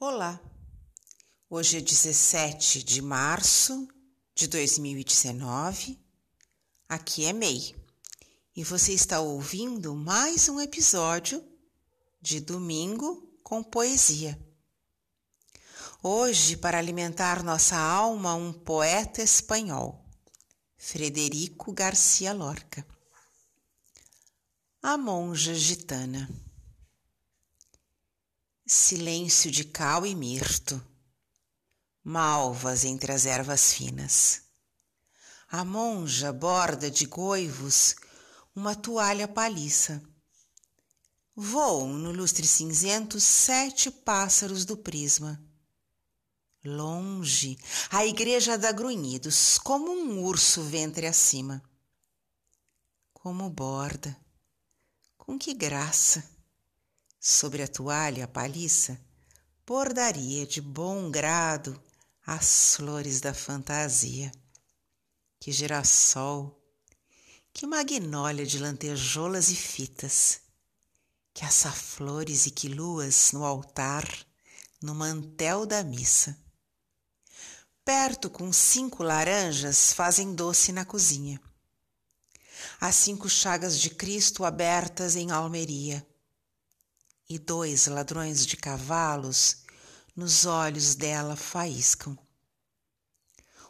Olá, hoje é 17 de março de 2019, aqui é MEI e você está ouvindo mais um episódio de Domingo com Poesia. Hoje, para alimentar nossa alma, um poeta espanhol, Frederico Garcia Lorca. A Monja Gitana silêncio de cal e mirto, malvas entre as ervas finas. A monja borda de goivos uma toalha paliça. Voam no lustre cinzento sete pássaros do prisma. Longe, a igreja dá grunhidos, como um urso ventre acima. Como borda, com que graça! Sobre a toalha paliça, bordaria de bom grado as flores da fantasia. Que girassol, que magnólia de lantejoulas e fitas, que açaflores e que luas no altar, no mantel da missa. Perto com cinco laranjas fazem doce na cozinha. As cinco chagas de Cristo abertas em almeria e dois ladrões de cavalos nos olhos dela faiscam.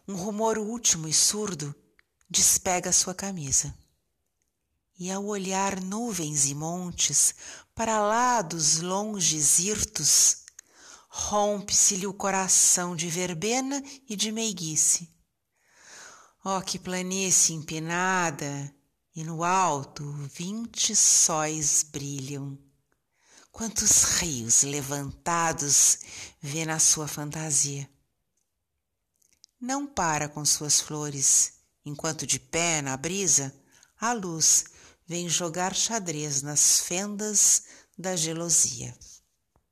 Um rumor último e surdo despega sua camisa. E ao olhar nuvens e montes para lá dos longes hirtos, rompe-se-lhe o coração de verbena e de meiguice. Oh, que planície empinada! E no alto vinte sóis brilham Quantos rios levantados vê na sua fantasia. Não para com suas flores, enquanto de pé na brisa, a luz vem jogar xadrez nas fendas da gelosia.